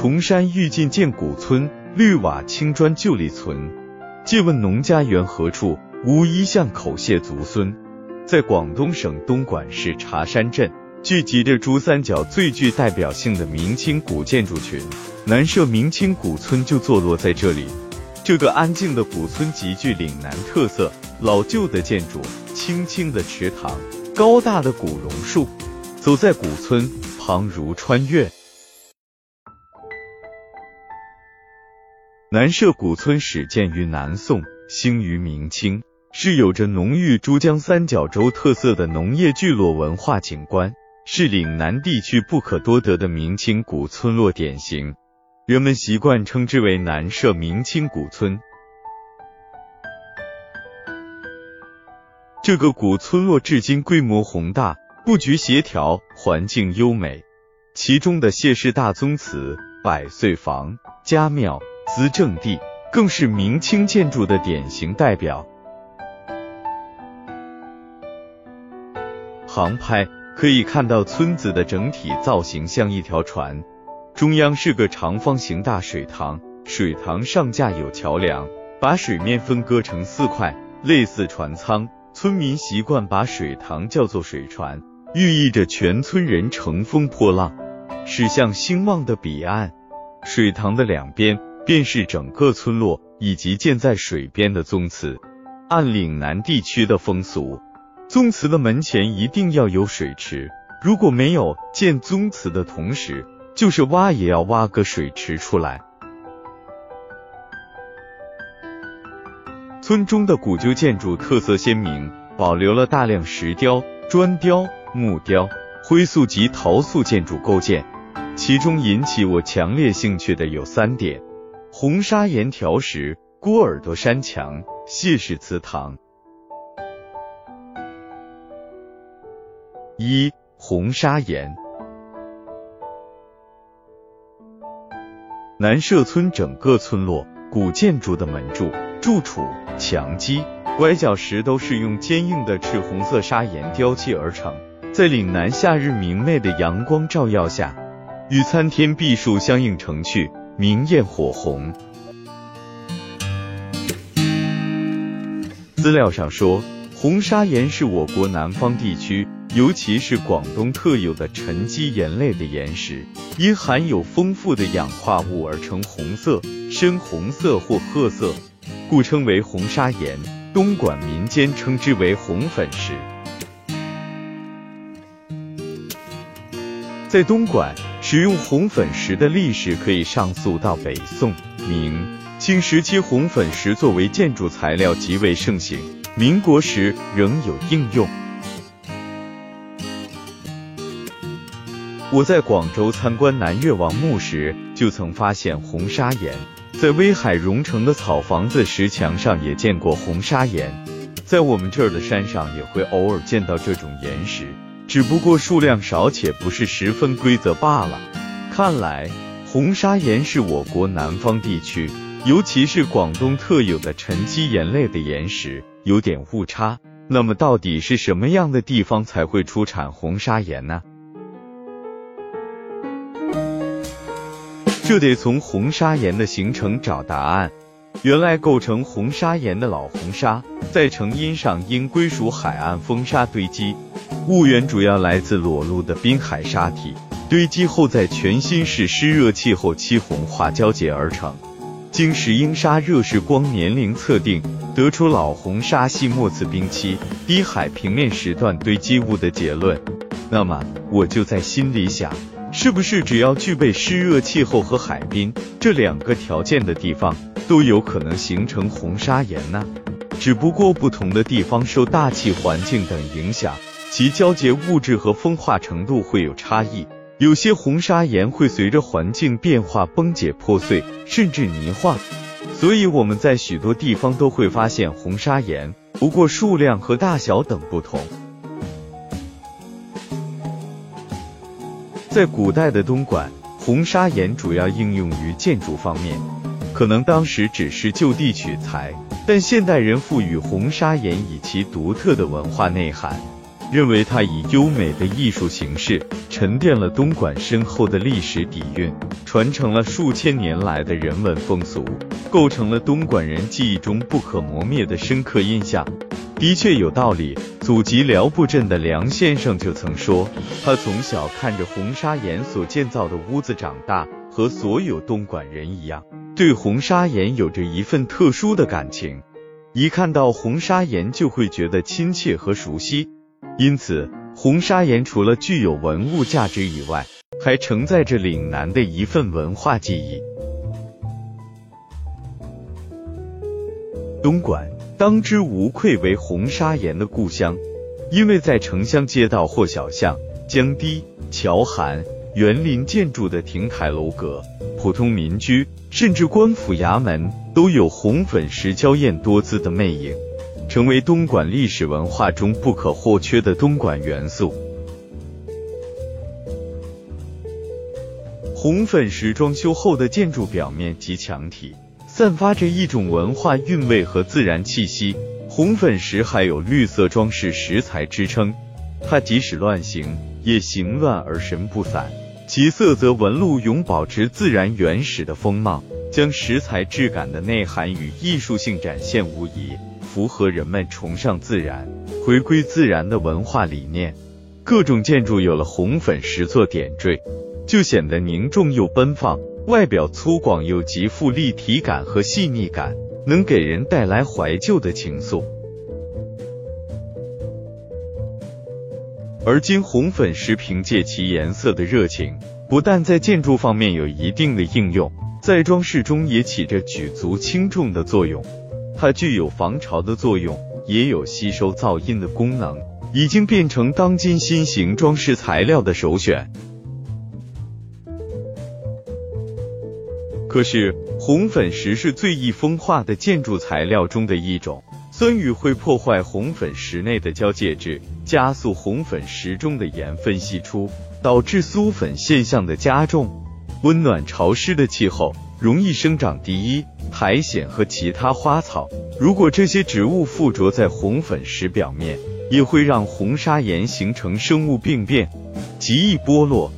崇山欲尽见古村，绿瓦青砖旧立存。借问农家园何处？无一巷口谢族孙。在广东省东莞市茶山镇，聚集着珠三角最具代表性的明清古建筑群，南社明清古村就坐落在这里。这个安静的古村极具岭南特色，老旧的建筑，清清的池塘，高大的古榕树，走在古村旁如穿越。南社古村始建于南宋，兴于明清，是有着浓郁珠江三角洲特色的农业聚落文化景观，是岭南地区不可多得的明清古村落典型。人们习惯称之为南社明清古村。这个古村落至今规模宏大，布局协调，环境优美。其中的谢氏大宗祠、百岁房、家庙。资政地更是明清建筑的典型代表。航拍可以看到村子的整体造型像一条船，中央是个长方形大水塘，水塘上架有桥梁，把水面分割成四块，类似船舱。村民习惯把水塘叫做水船，寓意着全村人乘风破浪，驶向兴旺的彼岸。水塘的两边。便是整个村落以及建在水边的宗祠。按岭南地区的风俗，宗祠的门前一定要有水池，如果没有，建宗祠的同时，就是挖也要挖个水池出来。村中的古旧建筑特色鲜明，保留了大量石雕、砖雕、木雕、灰塑及陶塑建筑构件。其中引起我强烈兴趣的有三点。红砂岩条石、锅耳朵山墙、谢氏祠堂。一、红砂岩。南社村整个村落古建筑的门柱、柱础、墙基、拐角石都是用坚硬的赤红色砂岩雕砌而成，在岭南夏日明媚的阳光照耀下，与参天碧树相映成趣。明艳火红。资料上说，红砂岩是我国南方地区，尤其是广东特有的沉积岩类的岩石，因含有丰富的氧化物而呈红色、深红色或褐色，故称为红砂岩。东莞民间称之为红粉石。在东莞。使用红粉石的历史可以上溯到北宋、明、清时期，红粉石作为建筑材料极为盛行。民国时仍有应用。我在广州参观南越王墓时，就曾发现红砂岩。在威海荣城的草房子石墙上也见过红砂岩，在我们这儿的山上也会偶尔见到这种岩石。只不过数量少且不是十分规则罢了。看来红砂岩是我国南方地区，尤其是广东特有的沉积岩类的岩石，有点误差。那么到底是什么样的地方才会出产红砂岩呢？这得从红砂岩的形成找答案。原来构成红砂岩的老红砂，在成因上应归属海岸风沙堆积。物源主要来自裸露的滨海沙体，堆积后在全新式湿热气候期红化交结而成。经石英砂热释光年龄测定，得出老红砂系末次冰期低海平面时段堆积物的结论。那么我就在心里想，是不是只要具备湿热气候和海滨这两个条件的地方，都有可能形成红砂岩呢？只不过不同的地方受大气环境等影响。其交结物质和风化程度会有差异，有些红砂岩会随着环境变化崩解破碎，甚至泥化。所以我们在许多地方都会发现红砂岩，不过数量和大小等不同。在古代的东莞，红砂岩主要应用于建筑方面，可能当时只是就地取材，但现代人赋予红砂岩以其独特的文化内涵。认为它以优美的艺术形式沉淀了东莞深厚的历史底蕴，传承了数千年来的人文风俗，构成了东莞人记忆中不可磨灭的深刻印象。的确有道理。祖籍辽埠镇的梁先生就曾说，他从小看着红砂岩所建造的屋子长大，和所有东莞人一样，对红砂岩有着一份特殊的感情。一看到红砂岩就会觉得亲切和熟悉。因此，红砂岩除了具有文物价值以外，还承载着岭南的一份文化记忆。东莞当之无愧为红砂岩的故乡，因为在城乡街道或小巷、江堤、桥涵、园林建筑的亭台楼阁，普通民居，甚至官府衙门，都有红粉石娇艳多姿的魅影。成为东莞历史文化中不可或缺的东莞元素。红粉石装修后的建筑表面及墙体，散发着一种文化韵味和自然气息。红粉石还有绿色装饰石材之称，它即使乱形，也形乱而神不散，其色泽纹路永保持自然原始的风貌，将石材质感的内涵与艺术性展现无疑。符合人们崇尚自然、回归自然的文化理念。各种建筑有了红粉石做点缀，就显得凝重又奔放，外表粗犷又极富立体感和细腻感，能给人带来怀旧的情愫。而今红粉石凭借其颜色的热情，不但在建筑方面有一定的应用，在装饰中也起着举足轻重的作用。它具有防潮的作用，也有吸收噪音的功能，已经变成当今新型装饰材料的首选。可是，红粉石是最易风化的建筑材料中的一种，酸雨会破坏红粉石内的胶介质，加速红粉石中的盐分析出，导致酥粉现象的加重。温暖潮湿的气候容易生长第一。苔藓和其他花草，如果这些植物附着在红粉石表面，也会让红砂岩形成生物病变，极易剥落。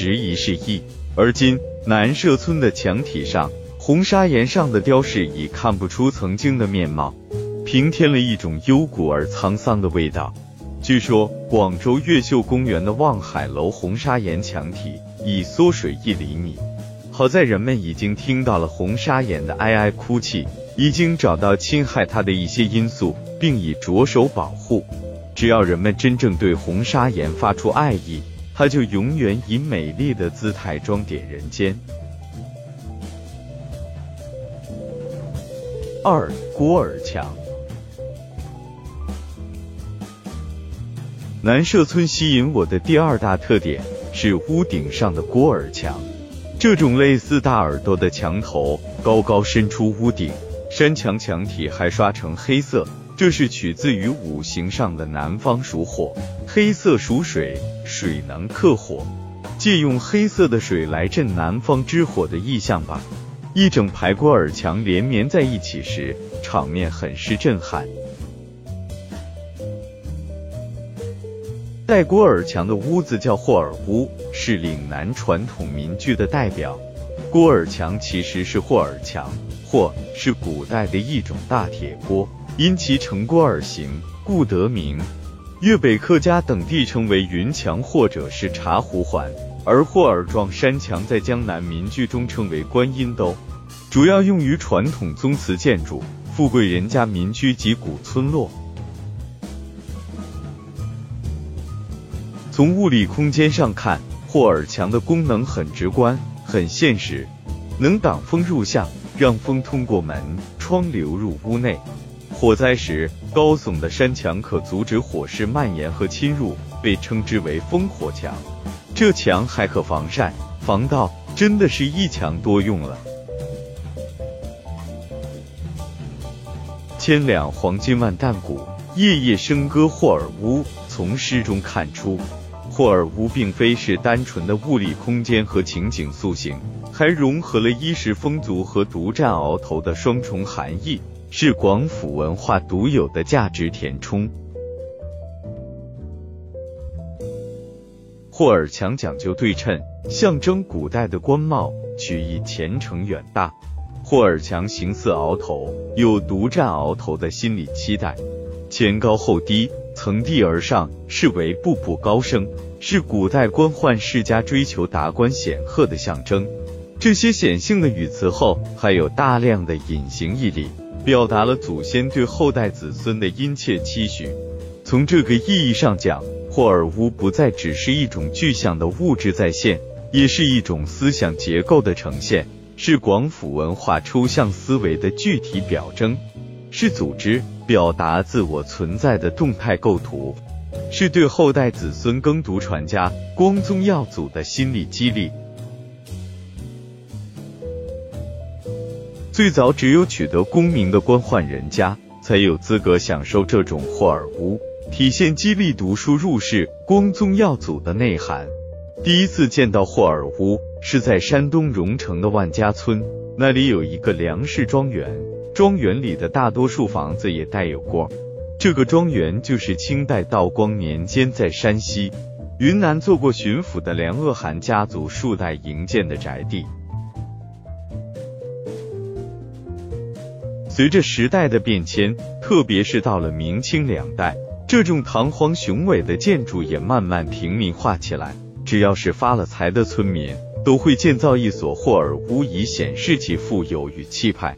时移世易，而今南社村的墙体上，红砂岩上的雕饰已看不出曾经的面貌，平添了一种幽古而沧桑的味道。据说，广州越秀公园的望海楼红砂岩墙体。已缩水一厘米，好在人们已经听到了红砂岩的哀哀哭泣，已经找到侵害它的一些因素，并已着手保护。只要人们真正对红砂岩发出爱意，它就永远以美丽的姿态装点人间。二郭尔墙，南社村吸引我的第二大特点。是屋顶上的郭尔墙，这种类似大耳朵的墙头高高伸出屋顶，山墙墙体还刷成黑色，这是取自于五行上的南方属火，黑色属水，水能克火，借用黑色的水来镇南方之火的意象吧。一整排郭尔墙连绵在一起时，场面很是震撼。带郭尔墙的屋子叫霍尔屋，是岭南传统民居的代表。郭尔墙其实是霍尔墙，霍是古代的一种大铁锅，因其呈锅而形，故得名。粤北客家等地称为云墙或者是茶壶环，而霍尔状山墙在江南民居中称为观音兜，主要用于传统宗祠建筑、富贵人家民居及古村落。从物理空间上看，霍尔墙的功能很直观、很现实，能挡风入巷，让风通过门窗流入屋内。火灾时，高耸的山墙可阻止火势蔓延和侵入，被称之为烽火墙。这墙还可防晒、防盗，真的是一墙多用了。千两黄金万担谷，夜夜笙歌霍尔乌。从诗中看出。霍尔乌并非是单纯的物理空间和情景塑形，还融合了衣食丰足和独占鳌头的双重含义，是广府文化独有的价值填充。霍尔强讲究对称，象征古代的官帽，取意前程远大。霍尔强形似鳌头，有独占鳌头的心理期待。前高后低，层递而上，视为步步高升，是古代官宦世家追求达官显赫的象征。这些显性的语词后，还有大量的隐形义理，表达了祖先对后代子孙的殷切期许。从这个意义上讲，霍尔乌不再只是一种具象的物质再现，也是一种思想结构的呈现，是广府文化抽象思维的具体表征，是组织表达自我存在的动态构图，是对后代子孙耕读传家、光宗耀祖的心理激励。最早只有取得功名的官宦人家，才有资格享受这种霍尔屋。体现激励读书入仕、光宗耀祖的内涵。第一次见到霍尔屋是在山东荣成的万家村，那里有一个梁氏庄园，庄园里的大多数房子也带有过。这个庄园就是清代道光年间在山西、云南做过巡抚的梁鄂汗家族数代营建的宅地。随着时代的变迁，特别是到了明清两代。这种堂皇雄伟的建筑也慢慢平民化起来。只要是发了财的村民，都会建造一所霍尔屋，以显示其富有与气派。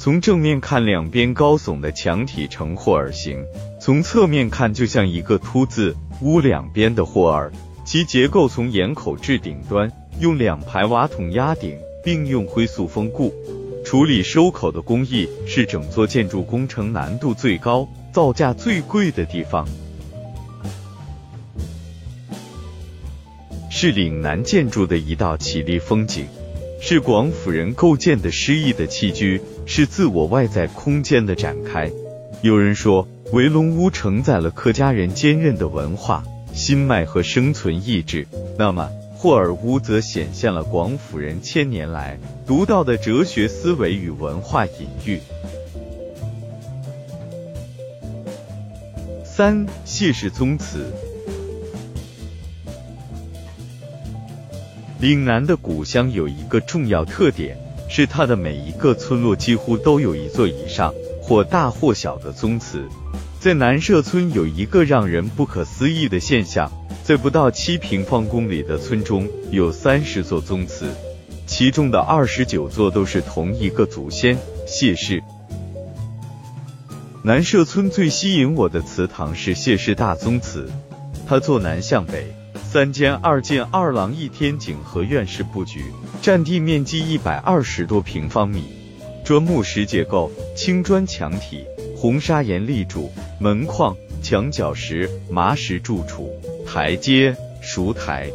从正面看，两边高耸的墙体呈霍尔形；从侧面看，就像一个凸字。屋两边的霍尔，其结构从檐口至顶端，用两排瓦筒压顶，并用灰塑封固。处理收口的工艺是整座建筑工程难度最高、造价最贵的地方，是岭南建筑的一道绮丽风景，是广府人构建的诗意的栖居，是自我外在空间的展开。有人说，围龙屋承载了客家人坚韧的文化心脉和生存意志，那么。霍尔乌则显现了广府人千年来独到的哲学思维与文化隐喻。三谢氏宗祠，岭南的古乡有一个重要特点，是它的每一个村落几乎都有一座以上或大或小的宗祠。在南社村有一个让人不可思议的现象，在不到七平方公里的村中有三十座宗祠，其中的二十九座都是同一个祖先谢氏。南社村最吸引我的祠堂是谢氏大宗祠，它坐南向北，三间二进二廊一天井和院式布局，占地面积一百二十多平方米，砖木石结构，青砖墙体。红砂岩立柱、门框、墙角石、麻石柱础、台阶、熟台、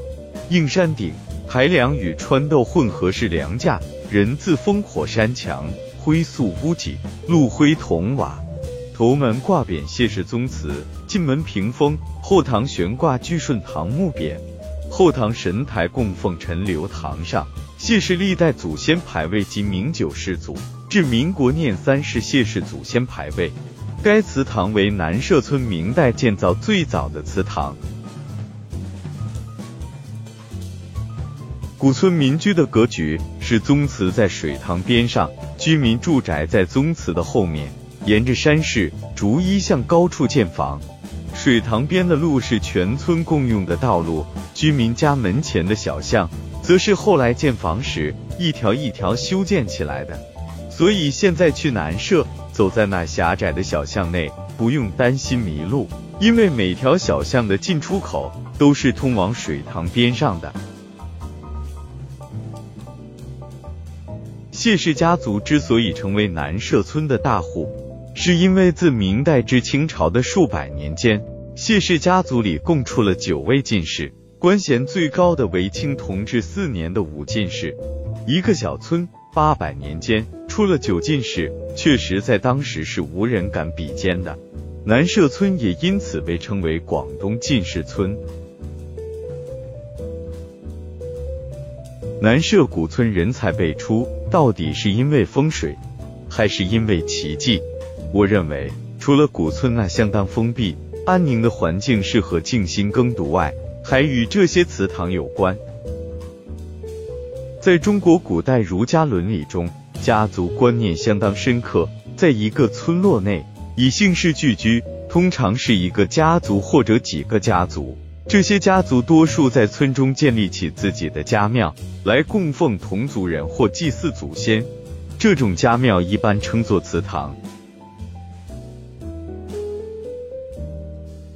硬山顶、台梁与穿豆混合式梁架，人字烽火山墙，灰塑屋脊，路灰铜瓦，头门挂匾谢氏宗祠，进门屏风，后堂悬挂聚顺堂木匾，后堂神台供奉陈留堂上谢氏历代祖先牌位及名九世祖。至民国念三世谢氏祖先牌位，该祠堂为南社村明代建造最早的祠堂。古村民居的格局是宗祠在水塘边上，居民住宅在宗祠的后面，沿着山势逐一向高处建房。水塘边的路是全村共用的道路，居民家门前的小巷则是后来建房时一条一条修建起来的。所以现在去南社，走在那狭窄的小巷内，不用担心迷路，因为每条小巷的进出口都是通往水塘边上的。谢氏家族之所以成为南社村的大户，是因为自明代至清朝的数百年间，谢氏家族里共出了九位进士，官衔最高的为清同治四年的武进士。一个小村八百年间。出了九进士，确实在当时是无人敢比肩的。南社村也因此被称为广东进士村。南社古村人才辈出，到底是因为风水，还是因为奇迹？我认为，除了古村那相当封闭、安宁的环境适合静心耕读外，还与这些祠堂有关。在中国古代儒家伦理中，家族观念相当深刻。在一个村落内，以姓氏聚居，通常是一个家族或者几个家族。这些家族多数在村中建立起自己的家庙，来供奉同族人或祭祀祖先。这种家庙一般称作祠堂。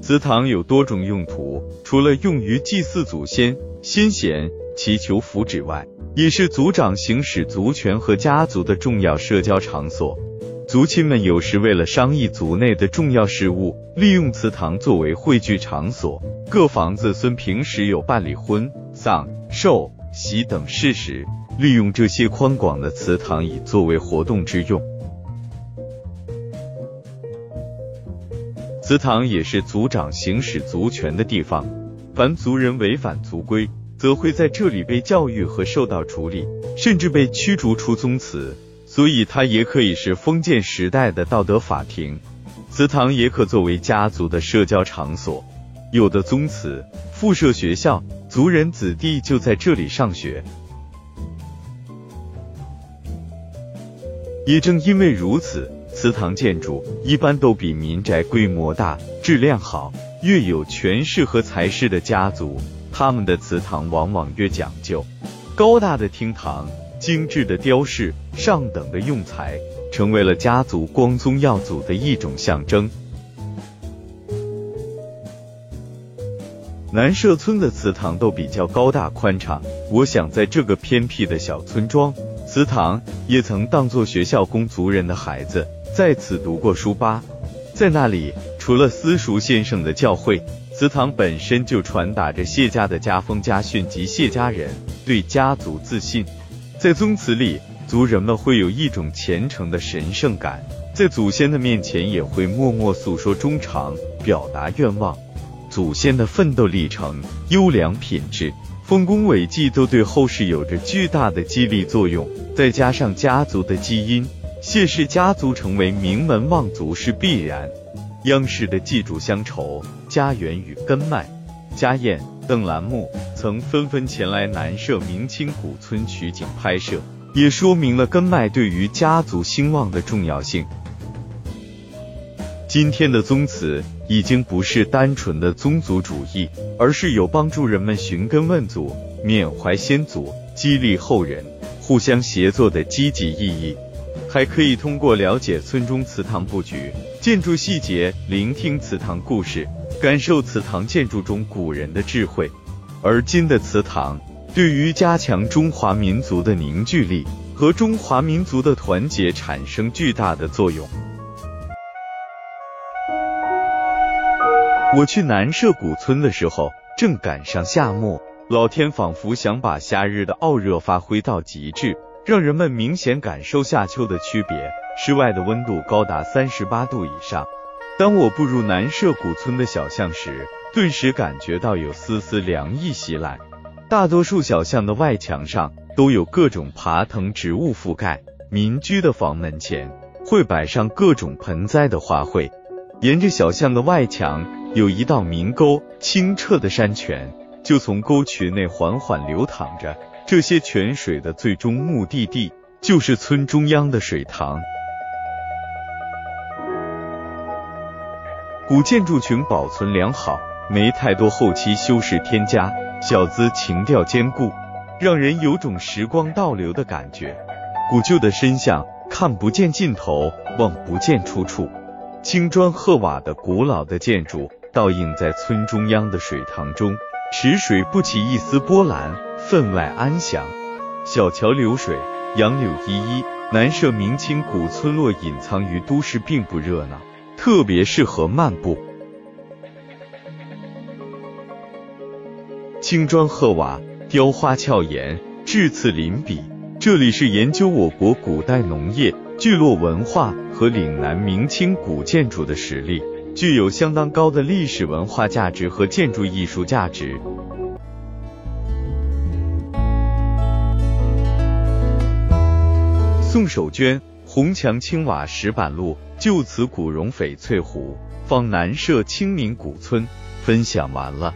祠堂有多种用途，除了用于祭祀祖先、先贤、祈求福祉外，也是族长行使族权和家族的重要社交场所。族亲们有时为了商议族内的重要事务，利用祠堂作为汇聚场所。各房子孙平时有办理婚丧寿喜等事时，利用这些宽广的祠堂以作为活动之用。祠堂也是族长行使族权的地方，凡族人违反族规，则会在这里被教育和受到处理，甚至被驱逐出宗祠。所以，它也可以是封建时代的道德法庭。祠堂也可作为家族的社交场所，有的宗祠附设学校，族人子弟就在这里上学。也正因为如此，祠堂建筑一般都比民宅规模大、质量好。越有权势和财势的家族，他们的祠堂往往越讲究，高大的厅堂。精致的雕饰、上等的用材，成为了家族光宗耀祖的一种象征。南社村的祠堂都比较高大宽敞，我想在这个偏僻的小村庄，祠堂也曾当作学校供族人的孩子在此读过书吧。在那里，除了私塾先生的教诲，祠堂本身就传达着谢家的家风家训及谢家人对家族自信。在宗祠里，族人们会有一种虔诚的神圣感，在祖先的面前也会默默诉说衷肠，表达愿望。祖先的奋斗历程、优良品质、丰功伟绩都对后世有着巨大的激励作用。再加上家族的基因，谢氏家族成为名门望族是必然。央视的《祭祖乡愁：家园与根脉》。家燕等栏目曾纷纷前来南社明清古村取景拍摄，也说明了根脉对于家族兴旺的重要性。今天的宗祠已经不是单纯的宗族主义，而是有帮助人们寻根问祖、缅怀先祖、激励后人、互相协作的积极意义。还可以通过了解村中祠堂布局、建筑细节，聆听祠堂故事。感受祠堂建筑中古人的智慧，而今的祠堂对于加强中华民族的凝聚力和中华民族的团结产生巨大的作用。我去南社古村的时候，正赶上夏末，老天仿佛想把夏日的傲热发挥到极致，让人们明显感受夏秋的区别。室外的温度高达三十八度以上。当我步入南社古村的小巷时，顿时感觉到有丝丝凉意袭来。大多数小巷的外墙上都有各种爬藤植物覆盖，民居的房门前会摆上各种盆栽的花卉。沿着小巷的外墙有一道明沟，清澈的山泉就从沟渠内缓缓流淌着。这些泉水的最终目的地就是村中央的水塘。古建筑群保存良好，没太多后期修饰添加，小资情调坚固，让人有种时光倒流的感觉。古旧的深巷看不见尽头，望不见出处。青砖褐瓦的古老的建筑倒映在村中央的水塘中，池水不起一丝波澜，分外安详。小桥流水，杨柳依依，南社明清古村落隐藏于都市，并不热闹。特别适合漫步。青砖褐瓦，雕花俏岩，质次临笔。这里是研究我国古代农业、聚落文化和岭南明清古建筑的实力，具有相当高的历史文化价值和建筑艺术价值。宋守娟，红墙青瓦石板路，就此古榕翡翠湖，方南社清明古村。分享完了。